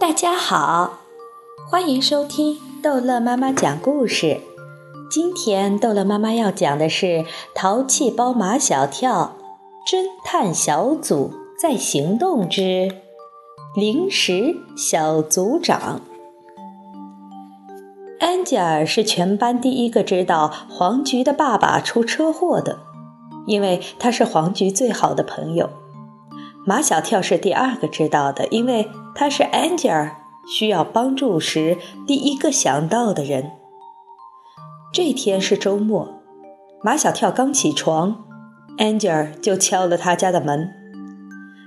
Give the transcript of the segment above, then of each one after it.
大家好，欢迎收听逗乐妈妈讲故事。今天逗乐妈妈要讲的是《淘气包马小跳》侦探小组在行动之零食小组长。安吉尔是全班第一个知道黄菊的爸爸出车祸的，因为他是黄菊最好的朋友。马小跳是第二个知道的，因为他是安吉尔需要帮助时第一个想到的人。这天是周末，马小跳刚起床，安吉尔就敲了他家的门。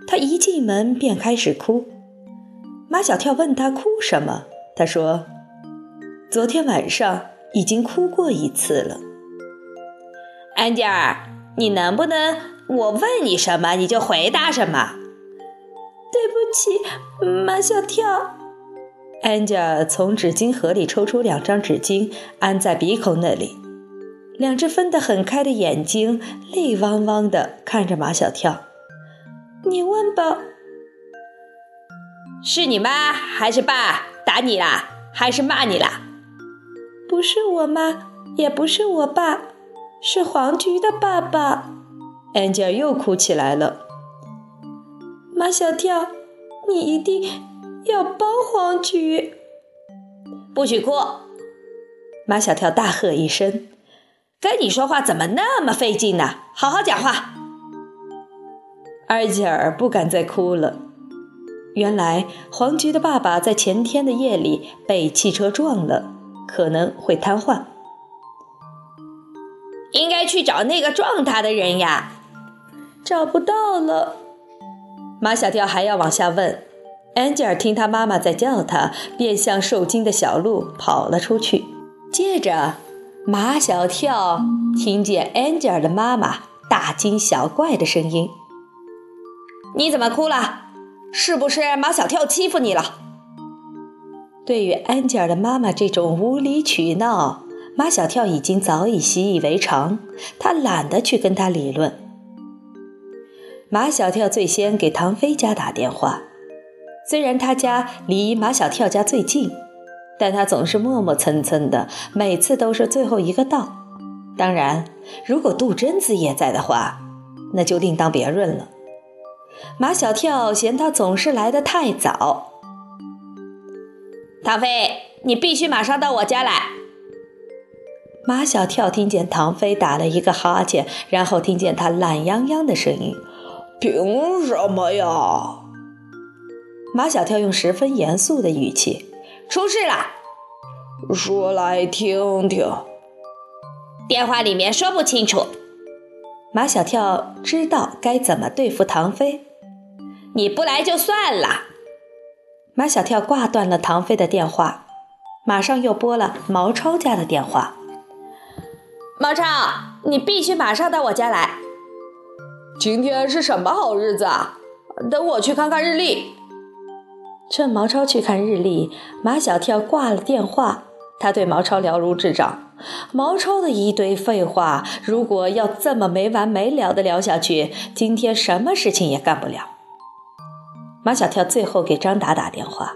他一进门便开始哭。马小跳问他哭什么，他说：“昨天晚上已经哭过一次了。”安吉尔，你能不能？我问你什么，你就回答什么。对不起，马小跳。安吉尔从纸巾盒里抽出两张纸巾，安在鼻孔那里。两只分得很开的眼睛泪汪汪的看着马小跳。你问吧。是你妈还是爸打你啦？还是骂你啦？不是我妈，也不是我爸，是黄菊的爸爸。安吉尔又哭起来了。马小跳，你一定要帮黄菊，不许哭！马小跳大喝一声：“跟你说话怎么那么费劲呢？好好讲话！”安吉尔不敢再哭了。原来黄菊的爸爸在前天的夜里被汽车撞了，可能会瘫痪。应该去找那个撞他的人呀。找不到了，马小跳还要往下问。安吉尔听他妈妈在叫他，便像受惊的小鹿跑了出去。接着，马小跳听见安吉尔的妈妈大惊小怪的声音：“你怎么哭了？是不是马小跳欺负你了？”对于安吉尔的妈妈这种无理取闹，马小跳已经早已习以为常，他懒得去跟他理论。马小跳最先给唐飞家打电话，虽然他家离马小跳家最近，但他总是磨磨蹭蹭的，每次都是最后一个到。当然，如果杜真子也在的话，那就另当别论了。马小跳嫌他总是来的太早。唐飞，你必须马上到我家来。马小跳听见唐飞打了一个哈欠，然后听见他懒洋洋的声音。凭什么呀？马小跳用十分严肃的语气：“出事了，说来听听。”电话里面说不清楚。马小跳知道该怎么对付唐飞。你不来就算了。马小跳挂断了唐飞的电话，马上又拨了毛超家的电话。毛超，你必须马上到我家来。今天是什么好日子啊？等我去看看日历。趁毛超去看日历，马小跳挂了电话。他对毛超了如指掌。毛超的一堆废话，如果要这么没完没了的聊下去，今天什么事情也干不了。马小跳最后给张达打电话。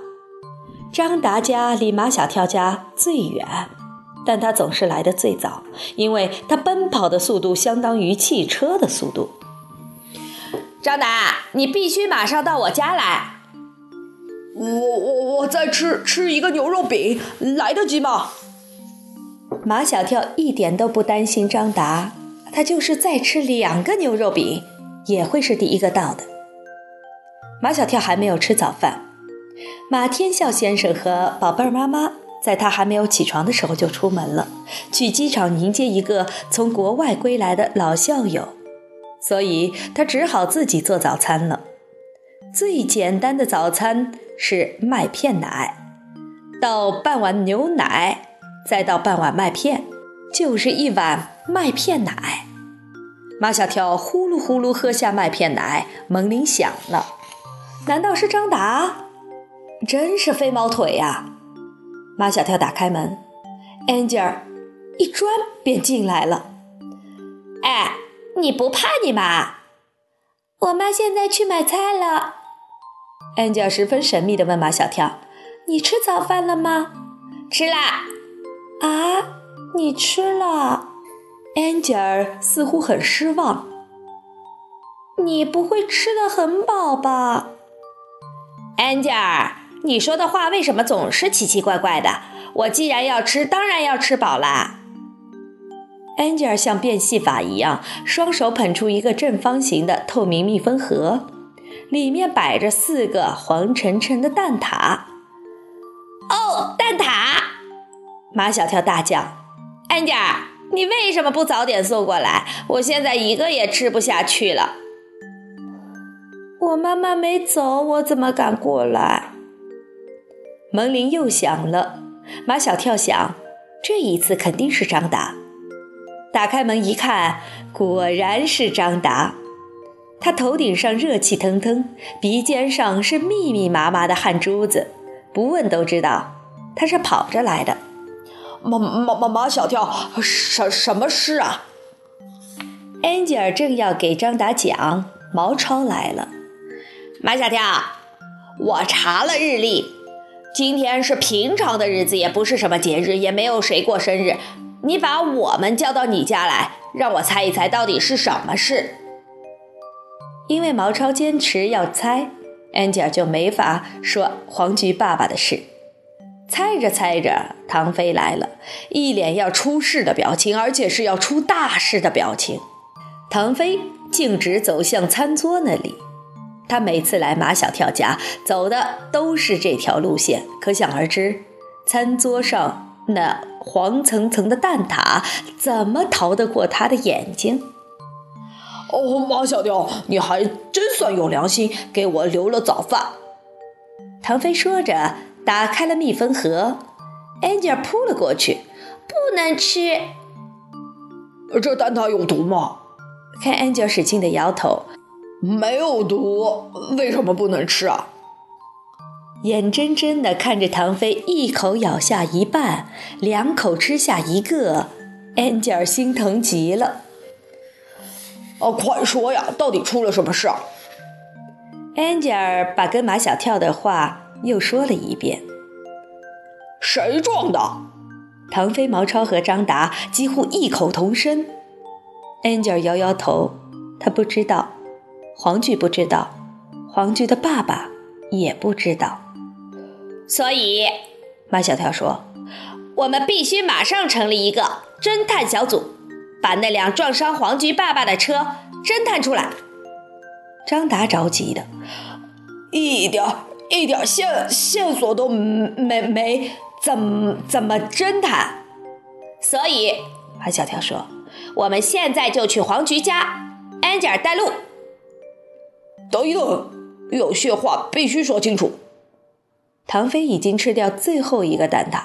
张达家离马小跳家最远，但他总是来的最早，因为他奔跑的速度相当于汽车的速度。张达，你必须马上到我家来。我我我再吃吃一个牛肉饼，来得及吗？马小跳一点都不担心张达，他就是再吃两个牛肉饼，也会是第一个到的。马小跳还没有吃早饭，马天笑先生和宝贝儿妈妈在他还没有起床的时候就出门了，去机场迎接一个从国外归来的老校友。所以他只好自己做早餐了。最简单的早餐是麦片奶，倒半碗牛奶，再倒半碗麦片，就是一碗麦片奶。马小跳呼噜呼噜喝下麦片奶，门铃响了。难道是张达？真是飞毛腿呀！马小跳打开门，Angel 一钻便进来了。你不怕你妈？我妈现在去买菜了。安吉尔十分神秘地问马小跳：“你吃早饭了吗？”“吃啦。”“啊，你吃了？”安吉尔似乎很失望。“你不会吃的很饱吧？”“安吉尔，你说的话为什么总是奇奇怪怪的？我既然要吃，当然要吃饱啦。”安吉尔像变戏法一样，双手捧出一个正方形的透明密封盒。里面摆着四个黄澄澄的蛋挞。哦，蛋挞！马小跳大叫：“安吉尔，你为什么不早点送过来？我现在一个也吃不下去了。”我妈妈没走，我怎么敢过来？门铃又响了。马小跳想，这一次肯定是张达。打开门一看，果然是张达。他头顶上热气腾腾，鼻尖上是密密麻麻的汗珠子，不问都知道他是跑着来的。马马马马小跳，什什么事啊？安吉尔正要给张达讲，毛超来了。马小跳，我查了日历，今天是平常的日子，也不是什么节日，也没有谁过生日。你把我们叫到你家来，让我猜一猜到底是什么事。因为毛超坚持要猜，安吉尔就没法说黄菊爸爸的事。猜着猜着，唐飞来了，一脸要出事的表情，而且是要出大事的表情。唐飞径直走向餐桌那里，他每次来马小跳家走的都是这条路线，可想而知，餐桌上那黄层层的蛋挞怎么逃得过他的眼睛？哦，马小跳，你还真算有良心，给我留了早饭。唐飞说着，打开了密封盒，安吉尔扑了过去，不能吃。这蛋挞有毒吗？看安吉尔使劲的摇头，没有毒，为什么不能吃啊？眼睁睁的看着唐飞一口咬下一半，两口吃下一个，安吉尔心疼极了。哦，快说呀！到底出了什么事？安吉尔把跟马小跳的话又说了一遍。谁撞的？唐飞、毛超和张达几乎异口同声。安吉尔摇摇头，他不知道，黄菊不知道，黄菊的爸爸也不知道。所以，马小跳说：“我们必须马上成立一个侦探小组。”把那辆撞伤黄菊爸爸的车侦探出来。张达着急的，一点一点线线索都没没，怎怎么侦探？所以马小跳说：“我们现在就去黄菊家，安吉尔带路。”等一等，有些话必须说清楚。唐飞已经吃掉最后一个蛋挞。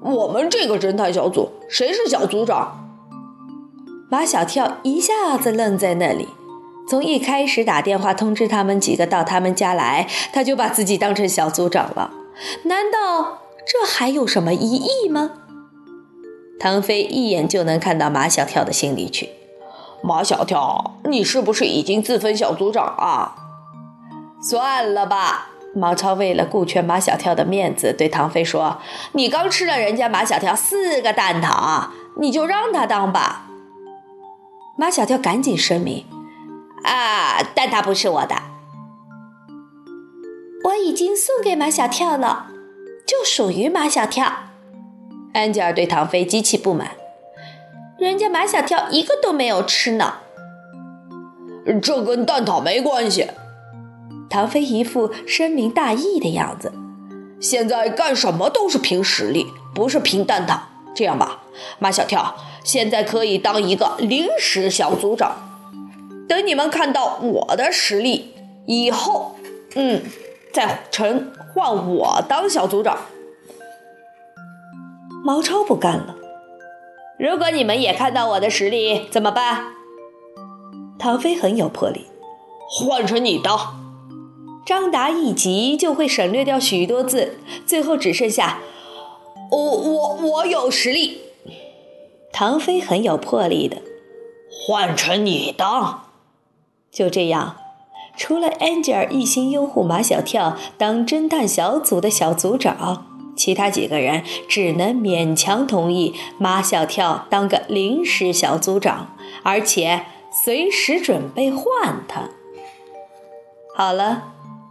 我们这个侦探小组，谁是小组长？马小跳一下子愣在那里，从一开始打电话通知他们几个到他们家来，他就把自己当成小组长了。难道这还有什么疑义吗？唐飞一眼就能看到马小跳的心里去。马小跳，你是不是已经自封小组长啊？算了吧。毛超为了顾全马小跳的面子，对唐飞说：“你刚吃了人家马小跳四个蛋挞，你就让他当吧。”马小跳赶紧声明：“啊，蛋挞不是我的，我已经送给马小跳了，就属于马小跳。”安吉尔对唐飞极其不满：“人家马小跳一个都没有吃呢。”这跟蛋挞没关系。唐飞一副深明大义的样子：“现在干什么都是凭实力，不是凭蛋挞。这样吧，马小跳。”现在可以当一个临时小组长，等你们看到我的实力以后，嗯，再成换我当小组长。毛超不干了，如果你们也看到我的实力怎么办？唐飞很有魄力，换成你当。张达一急就会省略掉许多字，最后只剩下我我我有实力。唐飞很有魄力的，换成你当。就这样，除了 Angel 一心拥护马小跳当侦探小组的小组长，其他几个人只能勉强同意马小跳当个临时小组长，而且随时准备换他。好了，